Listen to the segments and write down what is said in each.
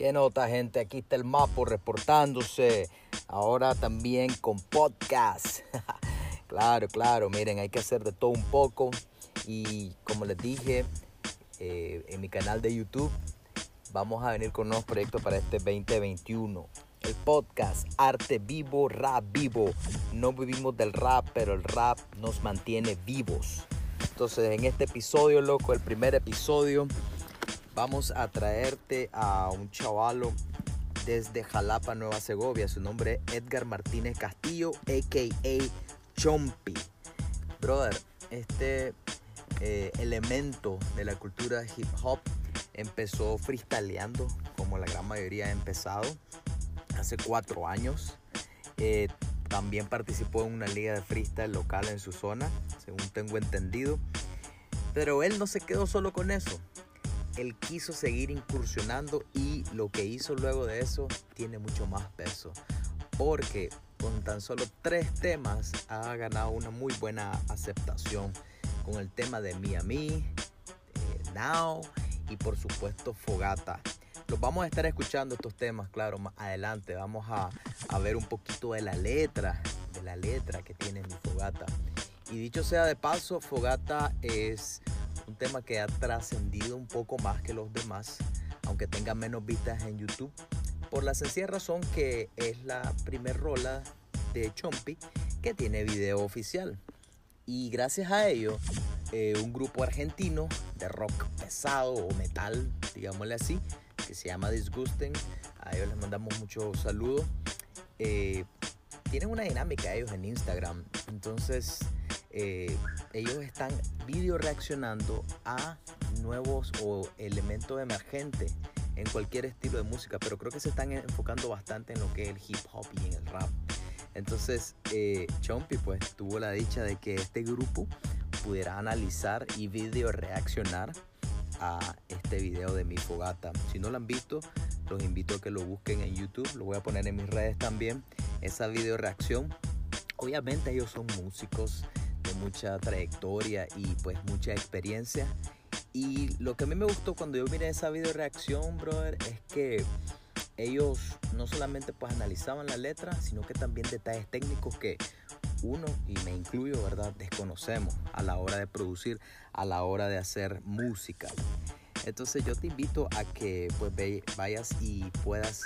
¿Qué nota, gente? Aquí está el Mapo reportándose. Ahora también con podcast. claro, claro. Miren, hay que hacer de todo un poco. Y como les dije eh, en mi canal de YouTube, vamos a venir con nuevos proyectos para este 2021. El podcast Arte Vivo, Rap Vivo. No vivimos del rap, pero el rap nos mantiene vivos. Entonces, en este episodio, loco, el primer episodio vamos a traerte a un chavalo desde Jalapa, Nueva Segovia. Su nombre es Edgar Martínez Castillo, a.k.a. Chompi. Brother, este eh, elemento de la cultura hip hop empezó freestyleando, como la gran mayoría ha empezado, hace cuatro años. Eh, también participó en una liga de freestyle local en su zona, según tengo entendido. Pero él no se quedó solo con eso él quiso seguir incursionando y lo que hizo luego de eso tiene mucho más peso. Porque con tan solo tres temas ha ganado una muy buena aceptación. Con el tema de Miami, eh, Now y por supuesto Fogata. Los vamos a estar escuchando estos temas, claro, más adelante. Vamos a, a ver un poquito de la letra, de la letra que tiene mi Fogata. Y dicho sea de paso, Fogata es un tema que ha trascendido un poco más que los demás, aunque tenga menos vistas en YouTube, por la sencilla razón que es la primer rola de Chompi que tiene video oficial. Y gracias a ello, eh, un grupo argentino de rock pesado o metal, digámosle así, que se llama Disgusting, a ellos les mandamos muchos saludos. Eh, tienen una dinámica ellos en Instagram, entonces eh, ellos están video reaccionando a nuevos o elementos emergentes en cualquier estilo de música, pero creo que se están enfocando bastante en lo que es el hip hop y en el rap. Entonces, eh, Chompy pues tuvo la dicha de que este grupo pudiera analizar y video reaccionar a este video de mi fogata. Si no lo han visto, los invito a que lo busquen en YouTube, lo voy a poner en mis redes también, esa video reacción. Obviamente ellos son músicos, mucha trayectoria y pues mucha experiencia. Y lo que a mí me gustó cuando yo miré esa video reacción, brother, es que ellos no solamente pues analizaban la letra, sino que también detalles técnicos que uno, y me incluyo, ¿verdad?, desconocemos a la hora de producir, a la hora de hacer música. Entonces yo te invito a que pues vayas y puedas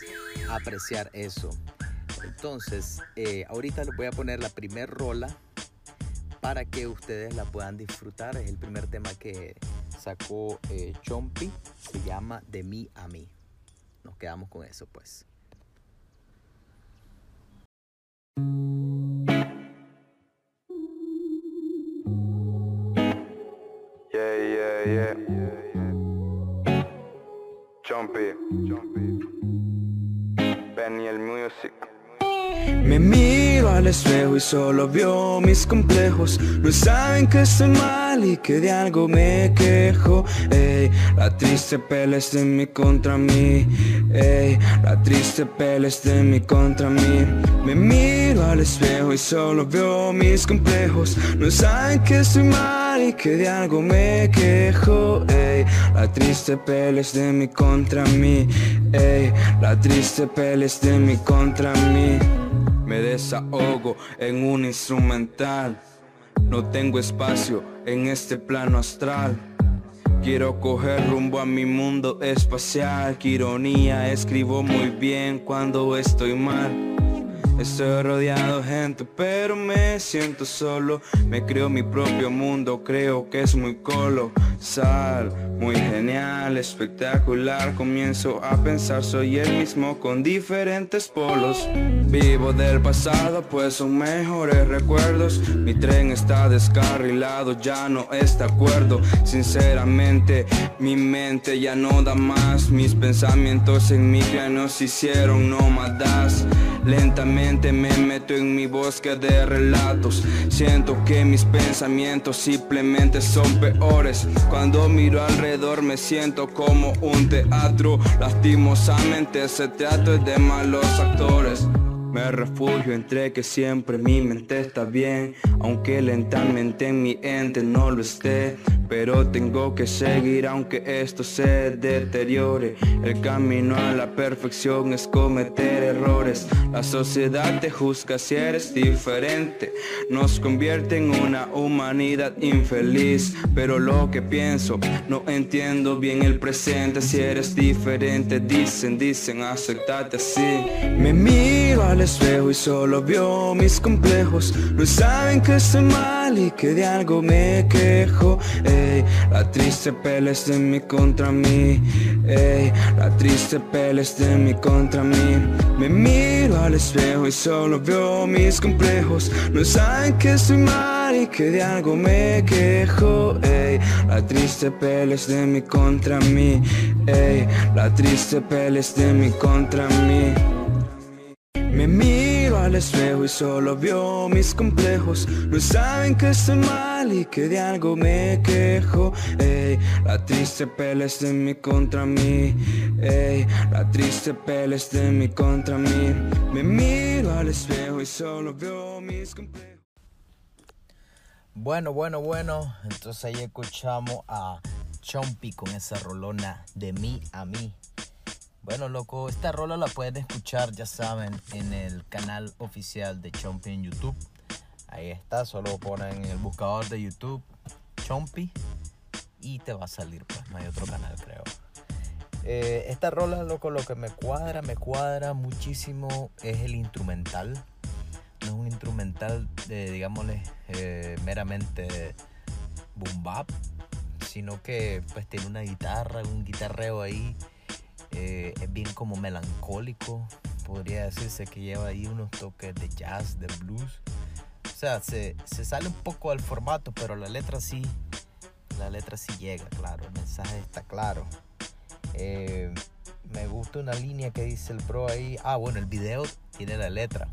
apreciar eso. Entonces, eh, ahorita les voy a poner la primer rola para que ustedes la puedan disfrutar. Es el primer tema que sacó eh, Chompi, se llama De mí a mí. Nos quedamos con eso pues. Yeah, yeah, yeah. Chompy. Benny el Music. Me miro al espejo y solo veo mis complejos. No saben que estoy mal y que de algo me quejo. Ey, la triste pele es de mí contra mí. Ey, la triste pele es de mí contra mí. Me miro al espejo y solo veo mis complejos. No saben que estoy mal y que de algo me quejo. Ey, la triste pele es de mí contra mí. Ey, la triste pele es de mí contra mí me desahogo en un instrumental. No tengo espacio en este plano astral. Quiero coger rumbo a mi mundo espacial. Qué ironía, escribo muy bien cuando estoy mal. Estoy rodeado de gente, pero me siento solo. Me creo mi propio mundo, creo que es muy colosal, muy genial, espectacular. Comienzo a pensar, soy el mismo con diferentes polos. Vivo del pasado, pues son mejores recuerdos. Mi tren está descarrilado, ya no está acuerdo. Sinceramente, mi mente ya no da más. Mis pensamientos en mi piano se hicieron nómadas. Lentamente me meto en mi bosque de relatos. Siento que mis pensamientos simplemente son peores. Cuando miro alrededor me siento como un teatro. Lastimosamente ese teatro es de malos actores. Me refugio entre que siempre mi mente está bien, aunque lentamente en mi ente no lo esté. Pero tengo que seguir aunque esto se deteriore. El camino a la perfección es cometer errores. La sociedad te juzga si eres diferente, nos convierte en una humanidad infeliz. Pero lo que pienso, no entiendo bien el presente. Si eres diferente, dicen, dicen, aceptate así. Me miro al espejo y solo veo mis complejos. No saben que estoy mal y que de algo me quejo. Ey, la triste pelea es de mí contra mí. Ey, la triste pelea es de mí contra mí. Me miro al espejo y solo veo mis complejos. No saben que estoy mal y que de algo me quejo. Ey, la triste pelea es de mí contra mí. Ey, la triste pelea es de mí contra mí. Me miro al espejo y solo veo mis complejos. No saben que estoy mal y que de algo me quejo. Ey, la triste pelea es de mí contra mí. Ey, la triste pelea es de mí contra mí. Me miro al espejo y solo veo mis complejos. Bueno, bueno, bueno. Entonces ahí escuchamos a Chompy con esa rolona de mí a mí. Bueno, loco, esta rola la pueden escuchar, ya saben, en el canal oficial de Chompy en YouTube. Ahí está, solo ponen en el buscador de YouTube Chompy y te va a salir, pues no hay otro canal, creo. Eh, esta rola, loco, lo que me cuadra, me cuadra muchísimo es el instrumental. No es un instrumental, de, digámosle, eh, meramente boom bap, sino que pues tiene una guitarra, un guitarreo ahí. Eh, es bien como melancólico, podría decirse que lleva ahí unos toques de jazz, de blues. O sea, se, se sale un poco del formato, pero la letra sí, la letra sí llega, claro, el mensaje está claro. Eh, me gusta una línea que dice el pro ahí. Ah, bueno, el video tiene la letra.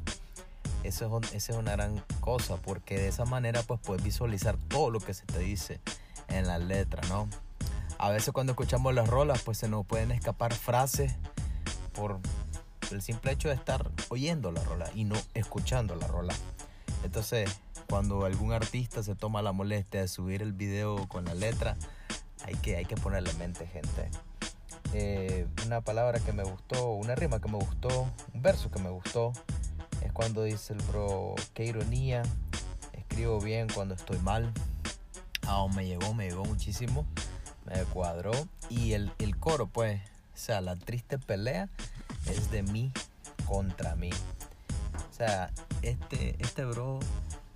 Eso es, esa es una gran cosa porque de esa manera pues puedes visualizar todo lo que se te dice en la letra, ¿no? A veces cuando escuchamos las rolas pues se nos pueden escapar frases por el simple hecho de estar oyendo la rola y no escuchando la rola. Entonces, cuando algún artista se toma la molestia de subir el video con la letra, hay que, hay que ponerle mente, gente. Eh, una palabra que me gustó, una rima que me gustó, un verso que me gustó, es cuando dice el bro, qué ironía, escribo bien cuando estoy mal. Ah, me llegó, me llegó muchísimo, me cuadró. Y el, el coro, pues, o sea, la triste pelea es de mí contra mí. O sea, este, este bro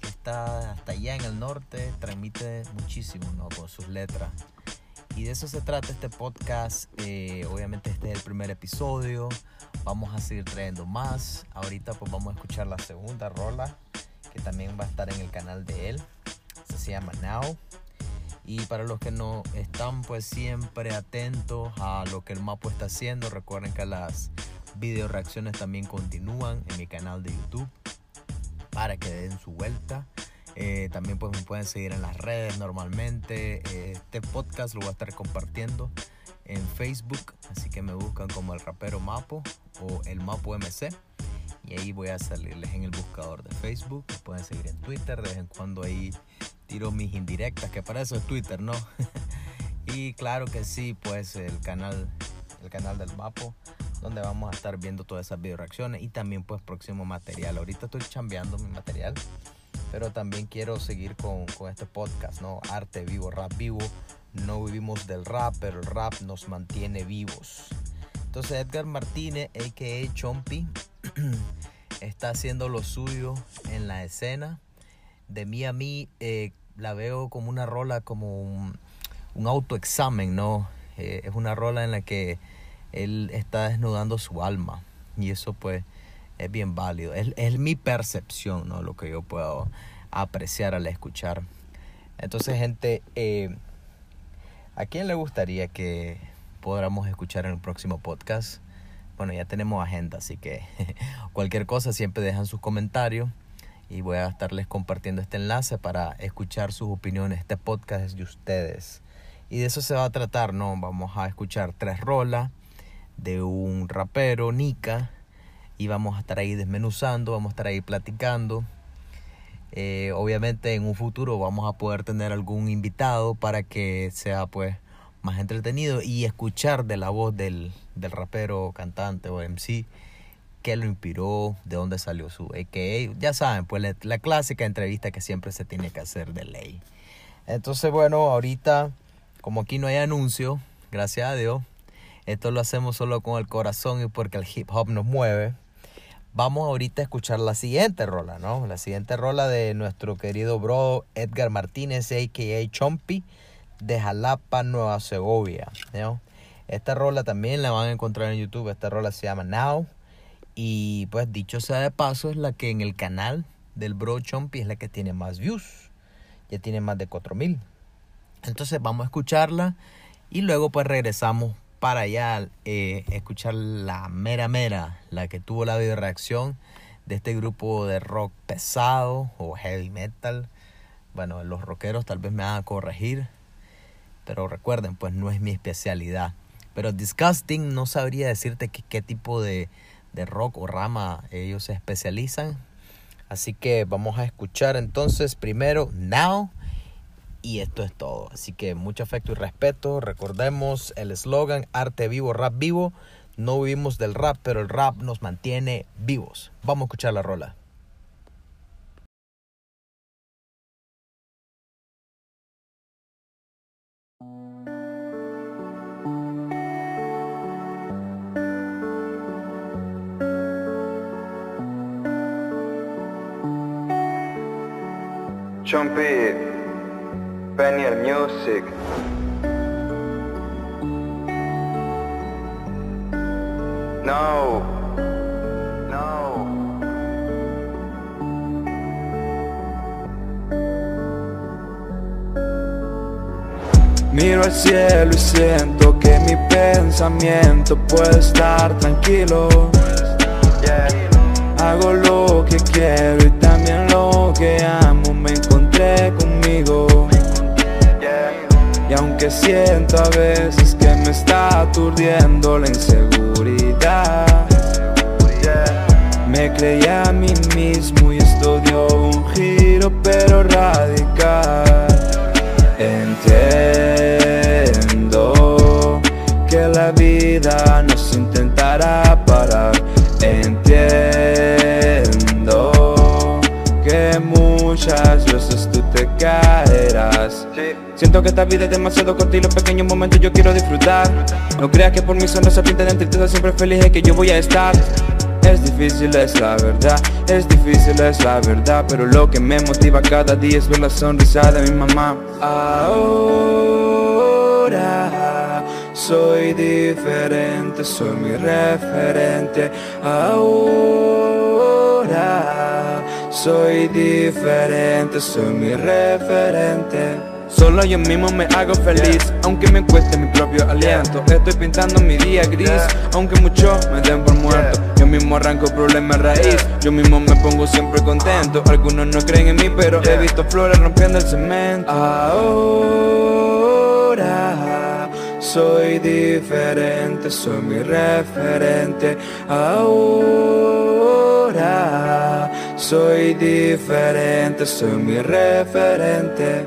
que está hasta allá en el norte transmite muchísimo, ¿no? Con sus letras. Y de eso se trata este podcast. Eh, obviamente este es el primer episodio. Vamos a seguir trayendo más. Ahorita pues vamos a escuchar la segunda rola que también va a estar en el canal de él. Se llama Now. Y para los que no están pues siempre atentos a lo que el Mapo está haciendo, recuerden que las video reacciones también continúan en mi canal de YouTube para que den su vuelta. Eh, también pues me pueden seguir en las redes normalmente. Eh, este podcast lo voy a estar compartiendo en Facebook, así que me buscan como el rapero Mapo o el Mapo MC. Y ahí voy a salirles en el buscador de Facebook. Me pueden seguir en Twitter, de vez en cuando ahí tiro mis indirectas, que para eso es Twitter, ¿no? y claro que sí, pues el canal, el canal del Mapo, donde vamos a estar viendo todas esas video reacciones y también pues próximo material. Ahorita estoy chambeando mi material pero también quiero seguir con, con este podcast, ¿no? Arte vivo, rap vivo. No vivimos del rap, pero el rap nos mantiene vivos. Entonces Edgar Martínez, a.k.a. Chompy, está haciendo lo suyo en la escena. De mí a mí eh, la veo como una rola, como un, un autoexamen, ¿no? Eh, es una rola en la que él está desnudando su alma. Y eso pues es bien válido. Es, es mi percepción, ¿no? Lo que yo puedo apreciar al escuchar. Entonces, gente, eh, ¿a quién le gustaría que podamos escuchar en el próximo podcast? Bueno, ya tenemos agenda, así que cualquier cosa siempre dejan sus comentarios y voy a estarles compartiendo este enlace para escuchar sus opiniones. Este podcast es de ustedes. Y de eso se va a tratar, ¿no? Vamos a escuchar tres rolas de un rapero, Nika, y vamos a estar ahí desmenuzando, vamos a estar ahí platicando. Eh, obviamente en un futuro vamos a poder tener algún invitado para que sea pues más entretenido y escuchar de la voz del, del rapero, cantante o MC qué lo inspiró, de dónde salió su AKA. Ya saben, pues la, clásica entrevista que siempre se tiene que hacer de ley. Entonces, bueno, ahorita, como aquí no hay anuncio, gracias a Dios, esto lo hacemos solo con el corazón y porque el hip hop nos mueve. Vamos ahorita a escuchar la siguiente rola, ¿no? La siguiente rola de nuestro querido bro Edgar Martínez, a.k.a. Chompy, de Jalapa, Nueva Segovia. Esta rola también la van a encontrar en YouTube. Esta rola se llama Now. Y pues dicho sea de paso, es la que en el canal del bro Chompy es la que tiene más views. Ya tiene más de 4000. Entonces vamos a escucharla y luego pues regresamos para allá eh, escuchar la mera mera, la que tuvo la video reacción de este grupo de rock pesado o heavy metal. Bueno, los rockeros tal vez me van a corregir, pero recuerden, pues no es mi especialidad. Pero Disgusting no sabría decirte qué tipo de, de rock o rama ellos se especializan. Así que vamos a escuchar entonces primero Now y esto es todo. Así que mucho afecto y respeto. Recordemos el eslogan arte vivo, rap vivo. No vivimos del rap, pero el rap nos mantiene vivos. Vamos a escuchar la rola. Chompy, Peniel Music. No, no. Miro al cielo y siento que mi pensamiento puede estar tranquilo. Hago lo que quiero y también que amo. Me encontré conmigo. Y aunque siento a veces que me está aturdiendo la inseguridad, me creí a mí mismo y esto dio un giro pero radical. Siento que esta vida es demasiado corta y los pequeños momentos yo quiero disfrutar. No creas que por mi sonrisa pinta de tristeza siempre feliz es que yo voy a estar. Es difícil, es la verdad, es difícil, es la verdad, pero lo que me motiva cada día es ver la sonrisa de mi mamá. Ahora soy diferente, soy mi referente. Ahora soy diferente, soy mi referente. Solo yo mismo me hago feliz, aunque me cueste mi propio aliento. Estoy pintando mi día gris, aunque muchos me den por muerto. Yo mismo arranco problemas raíz, yo mismo me pongo siempre contento. Algunos no creen en mí, pero he visto flores rompiendo el cemento. Ahora soy diferente, soy mi referente. Ahora soy diferente, soy mi referente.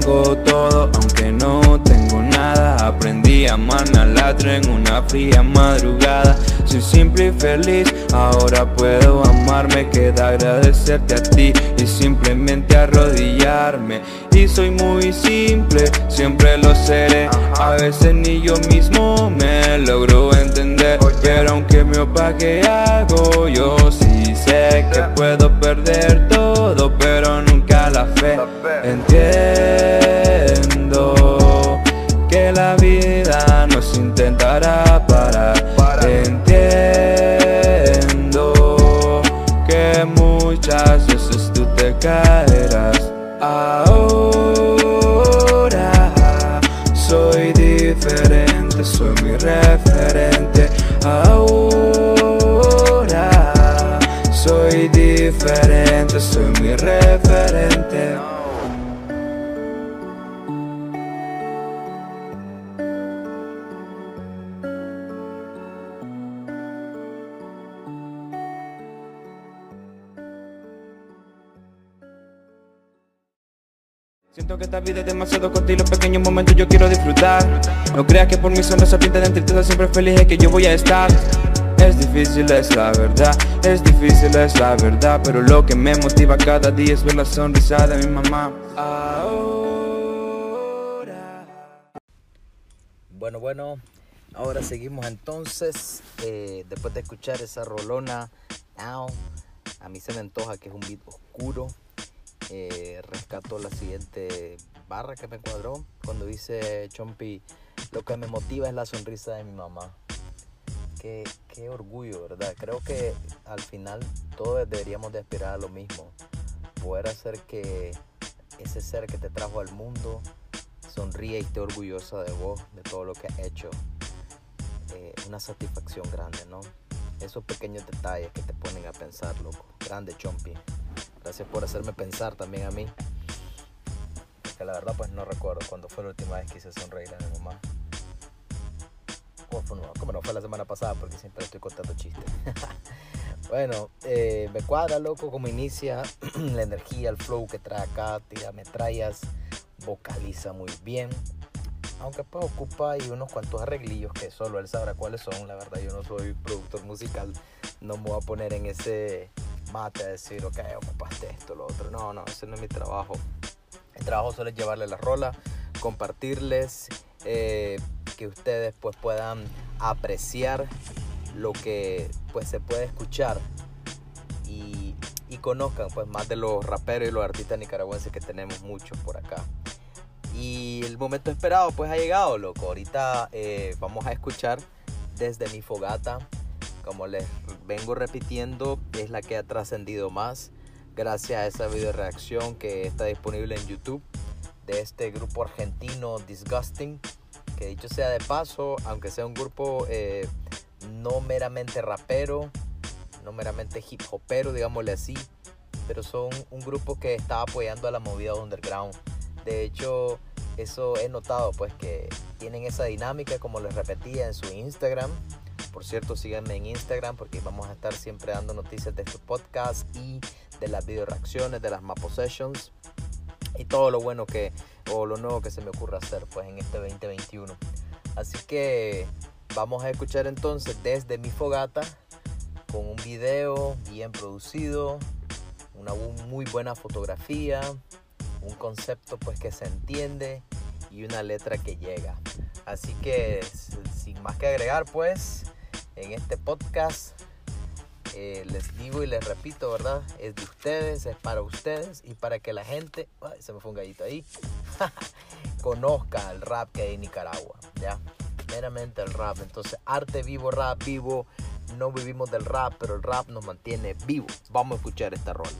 Tengo todo, aunque no tengo nada. Aprendí a amar al otro en una fría madrugada. Soy simple y feliz, ahora puedo amarme. Queda agradecerte a ti y simplemente arrodillarme. Y soy muy simple, siempre lo seré. A veces ni yo mismo me logro entender. Pero aunque me opaque algo, yo sí sé que puedo perder todo, pero nunca la fe. Siento que esta vida es demasiado corta y los pequeños momentos yo quiero disfrutar. No creas que por mi sonrisa pinta de tristeza siempre feliz es que yo voy a estar. Es difícil, es la verdad, es difícil, es la verdad, pero lo que me motiva cada día es ver la sonrisa de mi mamá. Ahora. Bueno, bueno, ahora seguimos entonces. eh, después de escuchar esa rolona, a mí se me antoja que es un beat oscuro. Eh, rescato la siguiente barra que me cuadró cuando dice Chompi: Lo que me motiva es la sonrisa de mi mamá. Qué, qué orgullo, ¿verdad? Creo que al final todos deberíamos de aspirar a lo mismo. Poder hacer que ese ser que te trajo al mundo sonríe y esté orgullosa de vos, de todo lo que has hecho. Eh, una satisfacción grande, ¿no? Esos pequeños detalles que te ponen a pensar, loco. Grande, Chompi. Gracias por hacerme pensar también a mí. Que la verdad, pues no recuerdo cuándo fue la última vez que hice sonreír a mi mamá. ¿Cómo fue? No, ¿Cómo no? Fue la semana pasada porque siempre estoy contando chistes. bueno, eh, me cuadra, loco, cómo inicia la energía, el flow que trae acá, tira metrallas, vocaliza muy bien. Aunque pues ocupa ahí unos cuantos arreglillos que solo él sabrá cuáles son. La verdad, yo no soy productor musical. No me voy a poner en ese mate a decir, ok, ocupaste esto, lo otro. No, no, ese no es mi trabajo. El trabajo solo es llevarle la rola, compartirles, eh, que ustedes pues puedan apreciar lo que pues se puede escuchar y, conozcan pues más de los raperos y los artistas nicaragüenses que tenemos muchos por acá. Y el momento esperado pues ha llegado, loco. Ahorita eh, vamos a escuchar desde mi fogata. Como les vengo repitiendo, es la que ha trascendido más gracias a esa video reacción que está disponible en YouTube de este grupo argentino Disgusting. Que dicho sea de paso, aunque sea un grupo eh, no meramente rapero, no meramente hip hopero, digámosle así, pero son un grupo que está apoyando a la movida underground. De hecho, eso he notado, pues que tienen esa dinámica, como les repetía, en su Instagram. Por cierto, síganme en Instagram porque vamos a estar siempre dando noticias de este podcast y de las video reacciones, de las Mapo Sessions y todo lo bueno que, o lo nuevo que se me ocurra hacer, pues en este 2021. Así que vamos a escuchar entonces desde mi fogata con un video bien producido, una muy buena fotografía, un concepto pues que se entiende y una letra que llega. Así que sin más que agregar pues en este podcast eh, les digo y les repito, ¿verdad? Es de ustedes, es para ustedes y para que la gente, ay, se me fue un gallito ahí, conozca el rap que hay en Nicaragua, ¿ya? Meramente el rap. Entonces, arte vivo, rap vivo. No vivimos del rap, pero el rap nos mantiene vivos. Vamos a escuchar esta rola.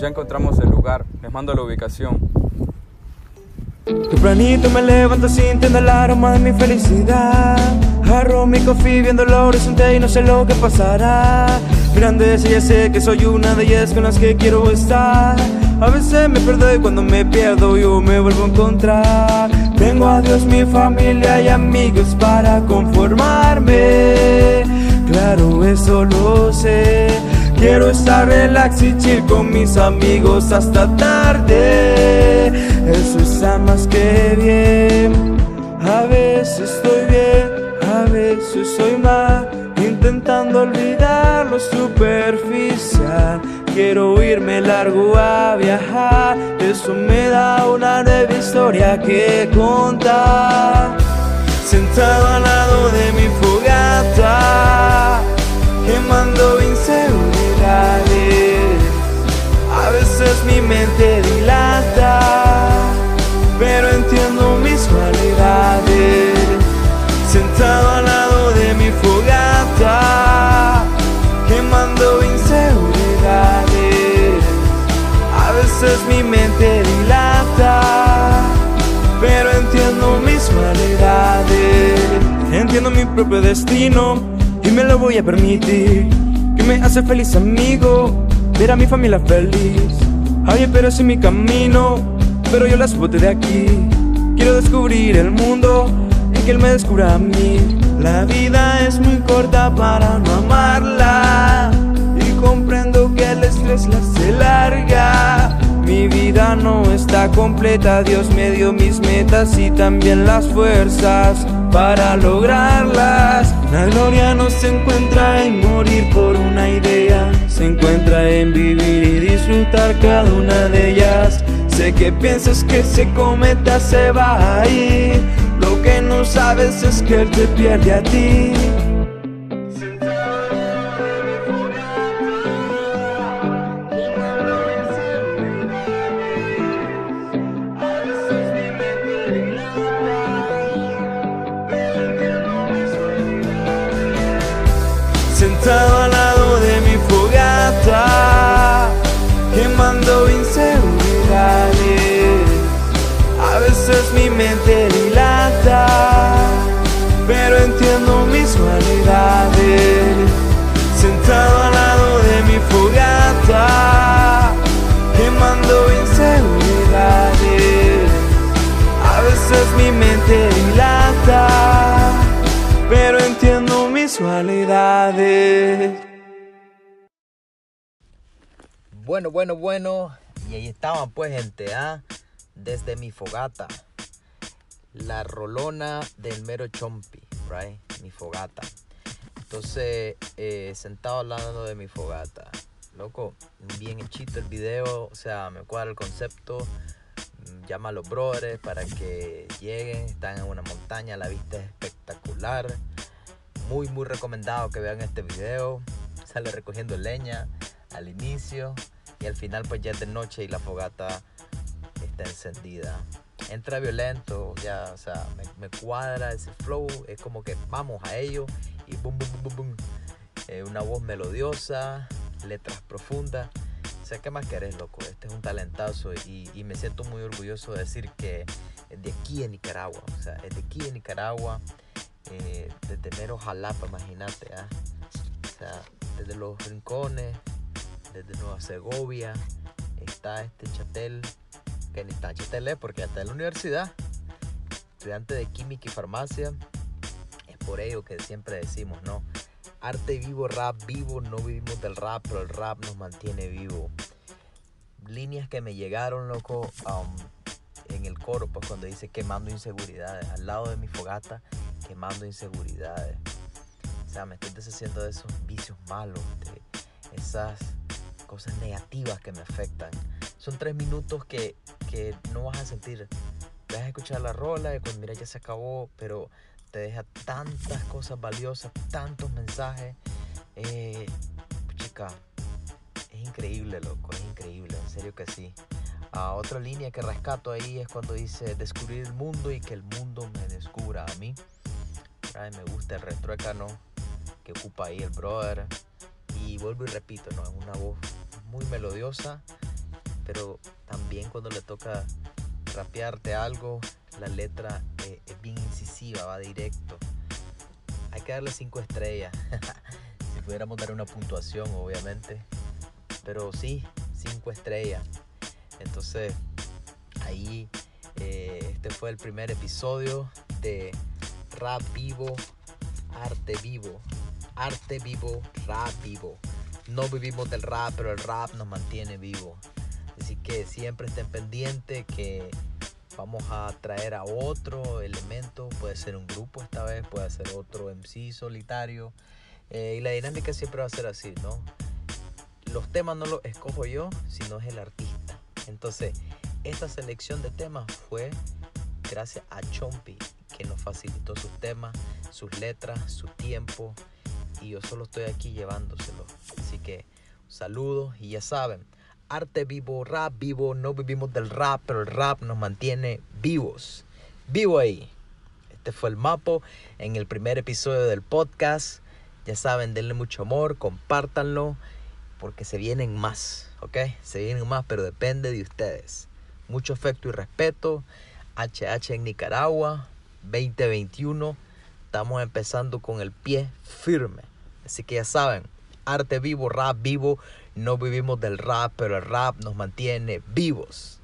Ya encontramos el lugar. Les mando la ubicación. Tempranito me levanto sintiendo el aroma de mi felicidad. Agarro mi coffee viendo el horizonte y no sé lo que pasará. Mirando ese ya sé que soy una de ellas con las que quiero estar. A veces me pierdo y cuando me pierdo yo me vuelvo a encontrar. Tengo a Dios, mi familia y amigos para conformarme. Claro, eso lo sé. Quiero estar relax y chill con mis amigos hasta tarde. Eso está más que bien. A veces estoy bien, a veces soy mal. Intentando olvidar lo superficial. Quiero irme largo a viajar. Eso me da una nueva historia que contar. Sentado al lado de mi fogata, quemando A veces mi mente dilata, pero entiendo mis cualidades. Sentado al lado de mi fogata, quemando inseguridades. A veces mi mente dilata, pero entiendo mis cualidades. Entiendo mi propio destino y me lo voy a permitir. Que me hace feliz amigo, ver a mi familia feliz. Hay esperas en mi camino, pero yo las bote de aquí. Quiero descubrir el mundo en que él me descubra a mí. La vida es muy corta para no amarla. Y comprendo que el estrés la hace larga. Mi vida no está completa, Dios me dio mis metas y también las fuerzas para lograrlas. La gloria no se encuentra en morir por una idea, se encuentra en vivir y disfrutar cada una de ellas. Sé que piensas que se cometa se va a ir, lo que no sabes es que él te pierde a ti. Bueno, bueno, bueno. Y ahí estaban pues gente, ¿ah? Desde mi fogata. La rolona del mero chompi, right? Mi fogata. Entonces, eh, sentado hablando de mi fogata. Loco, bien hechito el video. O sea, me cuadra el concepto. Llama a los brothers para que lleguen. Están en una montaña, la vista es espectacular. Muy, muy recomendado que vean este video. Sale recogiendo leña al inicio y al final pues ya es de noche y la fogata está encendida. Entra violento, ya, o sea, me, me cuadra ese flow, es como que vamos a ello y boom, boom, boom, boom. Eh, una voz melodiosa, letras profundas. O sea, ¿qué más querés, loco? Este es un talentazo y, y me siento muy orgulloso de decir que es de aquí en Nicaragua, o sea, es de aquí en Nicaragua, eh, desde mero Jalapa, imagínate, ¿ah? O sea, desde los rincones, desde Nueva Segovia, está este Chatel, que ni está Chatel es porque está en la universidad, estudiante de química y farmacia. Es por ello que siempre decimos, ¿no? Arte vivo, rap vivo, no vivimos del rap, pero el rap nos mantiene vivo. Líneas que me llegaron, loco, um, en el coro, pues cuando dice quemando inseguridades, al lado de mi fogata, quemando inseguridades. O sea, me estoy deshaciendo de esos vicios malos, de esas cosas negativas que me afectan. Son tres minutos que, que no vas a sentir. Vas a escuchar la rola y cuando mira ya se acabó, pero te deja tantas cosas valiosas, tantos mensajes. Eh, chica, es increíble, loco, es increíble, en serio que sí. Ah, otra línea que rescato ahí es cuando dice descubrir el mundo y que el mundo me descubra a mí. Ay, me gusta el retruécano que ocupa ahí el brother. Y vuelvo y repito, ¿no? Es una voz muy melodiosa, pero también cuando le toca rapearte algo, la letra eh, es bien incisiva, va directo. Hay que darle cinco estrellas. si pudiéramos dar una puntuación, obviamente. Pero sí, cinco estrellas. Entonces, ahí eh, este fue el primer episodio de Rap Vivo, Arte Vivo. Arte vivo, rap vivo. No vivimos del rap, pero el rap nos mantiene vivo. Así que siempre estén pendientes que vamos a traer a otro elemento. Puede ser un grupo esta vez, puede ser otro MC solitario. Eh, y la dinámica siempre va a ser así, ¿no? Los temas no los escojo yo, sino es el artista. Entonces, esta selección de temas fue gracias a Chompi, que nos facilitó sus temas, sus letras, su tiempo. Y yo solo estoy aquí llevándoselo. Así que, saludos y ya saben, arte vivo, rap vivo, no vivimos del rap, pero el rap nos mantiene vivos. Vivo ahí. Este fue el Mapo en el primer episodio del podcast. Ya saben, denle mucho amor, compártanlo, porque se vienen más, ¿ok? Se vienen más, pero depende de ustedes. Mucho afecto y respeto. HH en Nicaragua, 2021. Estamos empezando con el pie firme. Así que ya saben, arte vivo, rap vivo. No vivimos del rap, pero el rap nos mantiene vivos.